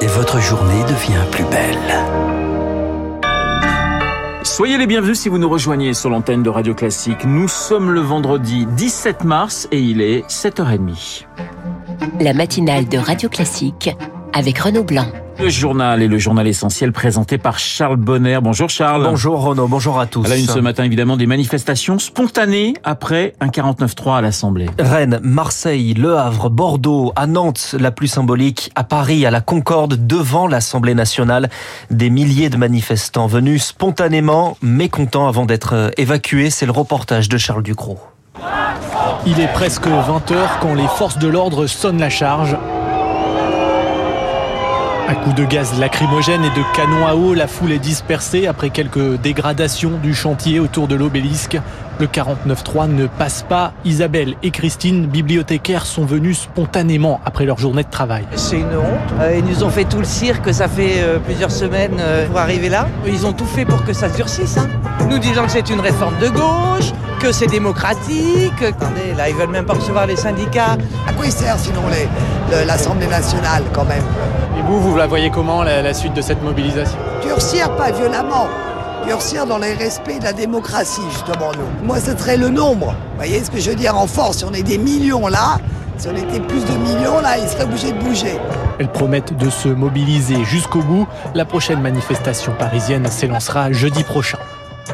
et votre journée devient plus belle. Soyez les bienvenus si vous nous rejoignez sur l'antenne de Radio Classique. Nous sommes le vendredi 17 mars et il est 7h30. La matinale de Radio Classique avec Renaud Blanc. Le journal et le journal essentiel présenté par Charles Bonner. Bonjour Charles. Bonjour Renaud, bonjour à tous. À la une ce matin évidemment des manifestations spontanées après un 49-3 à l'Assemblée. Rennes, Marseille, Le Havre, Bordeaux, à Nantes, la plus symbolique, à Paris, à la Concorde, devant l'Assemblée nationale. Des milliers de manifestants venus spontanément, mécontents avant d'être évacués. C'est le reportage de Charles Ducrot. Il est presque 20h quand les forces de l'ordre sonnent la charge. À coups de gaz lacrymogène et de canons à eau, la foule est dispersée après quelques dégradations du chantier autour de l'obélisque. Le 49-3 ne passe pas. Isabelle et Christine, bibliothécaires, sont venues spontanément après leur journée de travail. C'est une honte. Ils nous ont fait tout le cirque, ça fait plusieurs semaines pour arriver là. Ils ont tout fait pour que ça durcisse. Hein. Nous disant que c'est une réforme de gauche, que c'est démocratique. Attendez, là, ils veulent même pas recevoir les syndicats. À quoi il sert sinon l'Assemblée nationale quand même Et vous, vous la voyez comment la, la suite de cette mobilisation? Durcir, pas violemment. Durcir dans les respects de la démocratie, justement, nous. Moi, ce serait le nombre. Vous voyez ce que je veux dire en force Si on est des millions là, si on était plus de millions là, ils seraient obligés de bouger. Elles promettent de se mobiliser jusqu'au bout. La prochaine manifestation parisienne s'élancera jeudi prochain.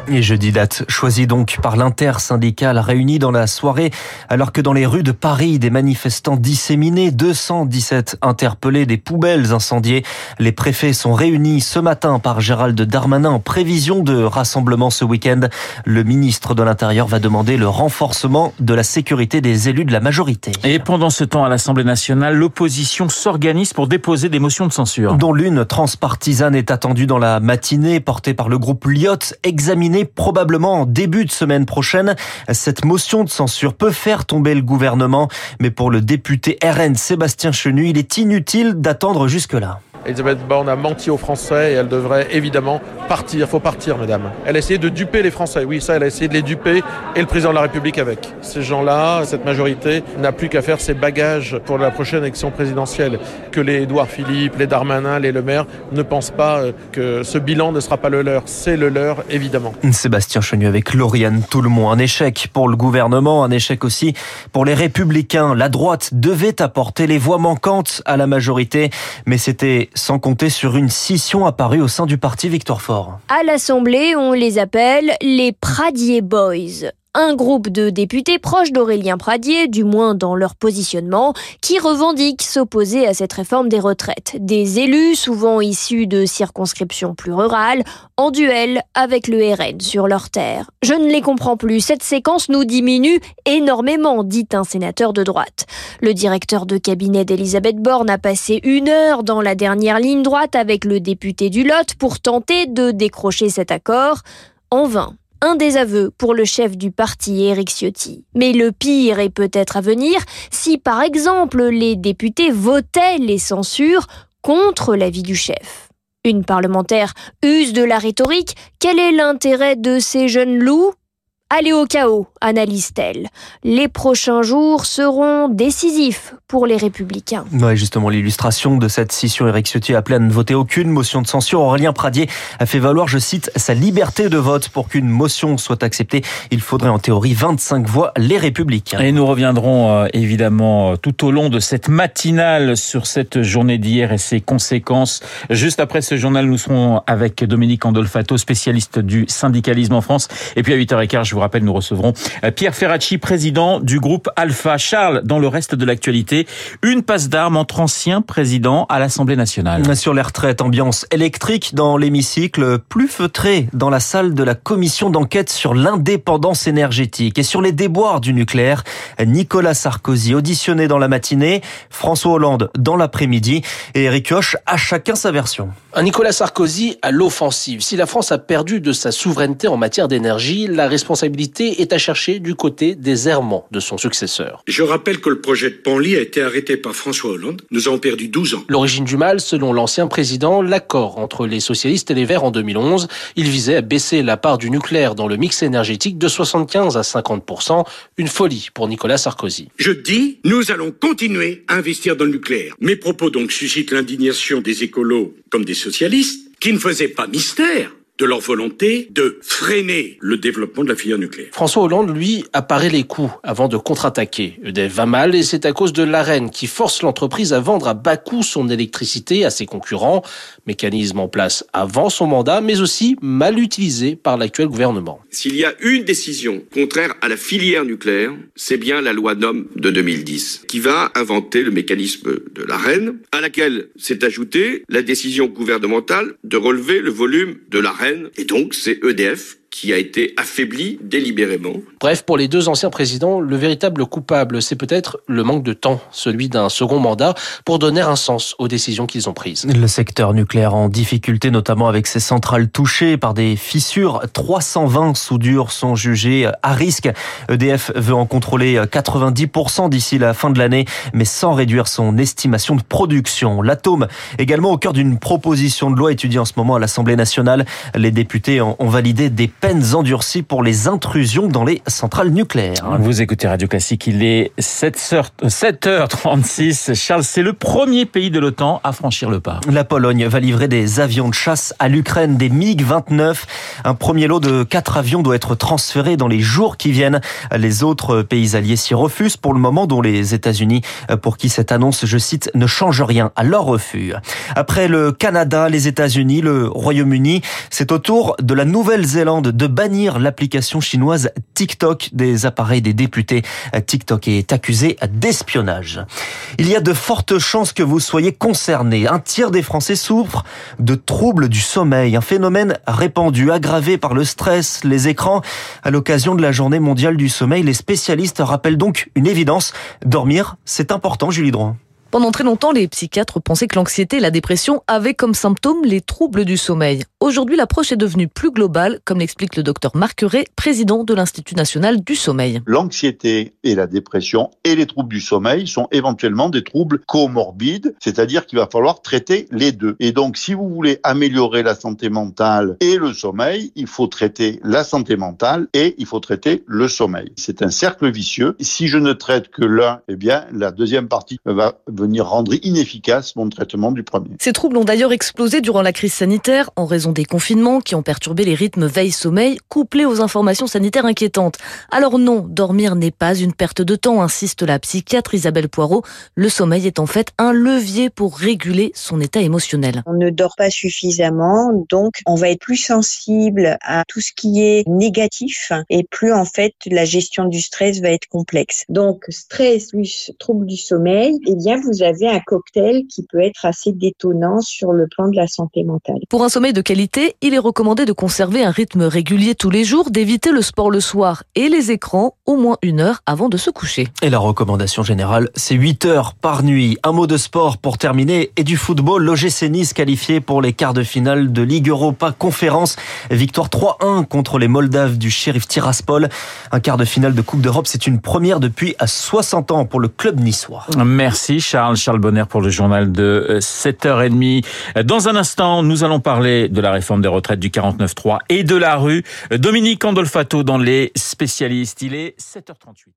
Et jeudi date choisie donc par l'intersyndicale réunie dans la soirée, alors que dans les rues de Paris, des manifestants disséminés, 217 interpellés, des poubelles incendiées. Les préfets sont réunis ce matin par Gérald Darmanin en prévision de rassemblement ce week-end. Le ministre de l'Intérieur va demander le renforcement de la sécurité des élus de la majorité. Et pendant ce temps, à l'Assemblée nationale, l'opposition s'organise pour déposer des motions de censure. Dont l'une transpartisane est attendue dans la matinée, portée par le groupe Lyot, examinée probablement en début de semaine prochaine. Cette motion de censure peut faire tomber le gouvernement, mais pour le député RN Sébastien Chenu, il est inutile d'attendre jusque-là. Elisabeth Borne a menti aux Français et elle devrait évidemment partir. Faut partir, mesdames. Elle a essayé de duper les Français. Oui, ça, elle a essayé de les duper et le président de la République avec. Ces gens-là, cette majorité, n'a plus qu'à faire ses bagages pour la prochaine élection présidentielle. Que les Édouard Philippe, les Darmanin, les Le Maire ne pensent pas que ce bilan ne sera pas le leur. C'est le leur, évidemment. Sébastien Chenu avec Lauriane Tout-le-Monde. Un échec pour le gouvernement, un échec aussi pour les Républicains. La droite devait apporter les voix manquantes à la majorité, mais c'était sans compter sur une scission apparue au sein du parti Victor Fort. À l'Assemblée, on les appelle les Pradier Boys un groupe de députés proches d'Aurélien Pradier, du moins dans leur positionnement, qui revendiquent s'opposer à cette réforme des retraites. Des élus, souvent issus de circonscriptions plus rurales, en duel avec le RN sur leur terre. Je ne les comprends plus. Cette séquence nous diminue énormément, dit un sénateur de droite. Le directeur de cabinet d'Elisabeth Borne a passé une heure dans la dernière ligne droite avec le député du Lot pour tenter de décrocher cet accord. En vain un désaveu pour le chef du parti, Éric Ciotti. Mais le pire est peut-être à venir si, par exemple, les députés votaient les censures contre l'avis du chef. Une parlementaire use de la rhétorique. Quel est l'intérêt de ces jeunes loups? Aller au chaos, analyse-t-elle. Les prochains jours seront décisifs pour les républicains. Ouais, justement, l'illustration de cette scission, Eric Ciotti a appelé à ne voter aucune motion de censure. Aurélien Pradier a fait valoir, je cite, sa liberté de vote pour qu'une motion soit acceptée. Il faudrait en théorie 25 voix les républicains. Et nous reviendrons euh, évidemment tout au long de cette matinale sur cette journée d'hier et ses conséquences. Juste après ce journal, nous serons avec Dominique Andolfato, spécialiste du syndicalisme en France. Et puis à 8h15, je vous rappelle, nous recevrons Pierre Ferracci, président du groupe Alpha. Charles, dans le reste de l'actualité, une passe d'armes entre anciens présidents à l'Assemblée nationale. Sur les retraites, ambiance électrique dans l'hémicycle, plus feutré dans la salle de la commission d'enquête sur l'indépendance énergétique et sur les déboires du nucléaire. Nicolas Sarkozy auditionné dans la matinée, François Hollande dans l'après-midi et Eric Koch à chacun sa version. Un Nicolas Sarkozy à l'offensive. Si la France a perdu de sa souveraineté en matière d'énergie, la responsabilité est à chercher du côté des errements de son successeur. Je rappelle que le projet de Panly a été arrêté par François Hollande. Nous avons perdu 12 ans. L'origine du mal, selon l'ancien président, l'accord entre les socialistes et les Verts en 2011. Il visait à baisser la part du nucléaire dans le mix énergétique de 75 à 50% Une folie pour Nicolas Sarkozy. Je dis, nous allons continuer à investir dans le nucléaire. Mes propos donc suscitent l'indignation des écolos comme des socialistes qui ne faisaient pas mystère de leur volonté de freiner le développement de la filière nucléaire. François Hollande, lui, apparaît les coups avant de contre-attaquer. EDF va mal et c'est à cause de l'AREN qui force l'entreprise à vendre à bas coût son électricité à ses concurrents. Mécanisme en place avant son mandat, mais aussi mal utilisé par l'actuel gouvernement. S'il y a une décision contraire à la filière nucléaire, c'est bien la loi NOM de 2010 qui va inventer le mécanisme de l'AREN, à laquelle s'est ajoutée la décision gouvernementale de relever le volume de l'AREN et donc c'est EDF qui a été affaibli délibérément. Bref, pour les deux anciens présidents, le véritable coupable, c'est peut-être le manque de temps, celui d'un second mandat, pour donner un sens aux décisions qu'ils ont prises. Le secteur nucléaire en difficulté, notamment avec ses centrales touchées par des fissures. 320 soudures sont jugées à risque. EDF veut en contrôler 90% d'ici la fin de l'année, mais sans réduire son estimation de production. L'atome, également au cœur d'une proposition de loi étudiée en ce moment à l'Assemblée nationale. Les députés ont validé des peines endurcies pour les intrusions dans les centrales nucléaires. Vous écoutez Radio Classique, il est 7h36. Charles, c'est le premier pays de l'OTAN à franchir le pas. La Pologne va livrer des avions de chasse à l'Ukraine, des MiG-29. Un premier lot de quatre avions doit être transféré dans les jours qui viennent. Les autres pays alliés s'y refusent pour le moment, dont les États-Unis, pour qui cette annonce, je cite, ne change rien à leur refus. Après le Canada, les États-Unis, le Royaume-Uni, c'est au tour de la Nouvelle-Zélande de bannir l'application chinoise TikTok des appareils des députés. TikTok est accusé d'espionnage. Il y a de fortes chances que vous soyez concerné. Un tiers des Français souffrent de troubles du sommeil, un phénomène répandu, aggravé par le stress, les écrans. À l'occasion de la journée mondiale du sommeil, les spécialistes rappellent donc une évidence. Dormir, c'est important, Julie Droit. Pendant très longtemps, les psychiatres pensaient que l'anxiété et la dépression avaient comme symptômes les troubles du sommeil. Aujourd'hui, l'approche est devenue plus globale, comme l'explique le docteur Ray, président de l'Institut national du sommeil. L'anxiété et la dépression et les troubles du sommeil sont éventuellement des troubles comorbides, c'est-à-dire qu'il va falloir traiter les deux. Et donc, si vous voulez améliorer la santé mentale et le sommeil, il faut traiter la santé mentale et il faut traiter le sommeil. C'est un cercle vicieux. Si je ne traite que l'un, eh bien, la deuxième partie va venir rendre inefficace mon traitement du premier. Ces troubles ont d'ailleurs explosé durant la crise sanitaire en raison des confinements qui ont perturbé les rythmes veille-sommeil, couplés aux informations sanitaires inquiétantes. Alors non, dormir n'est pas une perte de temps, insiste la psychiatre Isabelle Poirot. Le sommeil est en fait un levier pour réguler son état émotionnel. On ne dort pas suffisamment, donc on va être plus sensible à tout ce qui est négatif et plus en fait la gestion du stress va être complexe. Donc stress plus trouble du sommeil, eh bien vous vous avez un cocktail qui peut être assez détonnant sur le plan de la santé mentale. Pour un sommeil de qualité, il est recommandé de conserver un rythme régulier tous les jours, d'éviter le sport le soir et les écrans au moins une heure avant de se coucher. Et la recommandation générale, c'est 8 heures par nuit. Un mot de sport pour terminer et du football. L'OGC Nice qualifié pour les quarts de finale de Ligue Europa Conférence. Victoire 3-1 contre les Moldaves du Sheriff Tiraspol. Un quart de finale de Coupe d'Europe, c'est une première depuis 60 ans pour le club niçois. Merci Charles. Bonner pour le journal de 7h30. Dans un instant, nous allons parler de la réforme des retraites du 49.3 et de la rue. Dominique Andolfato dans les spécialistes. Il est 7h38.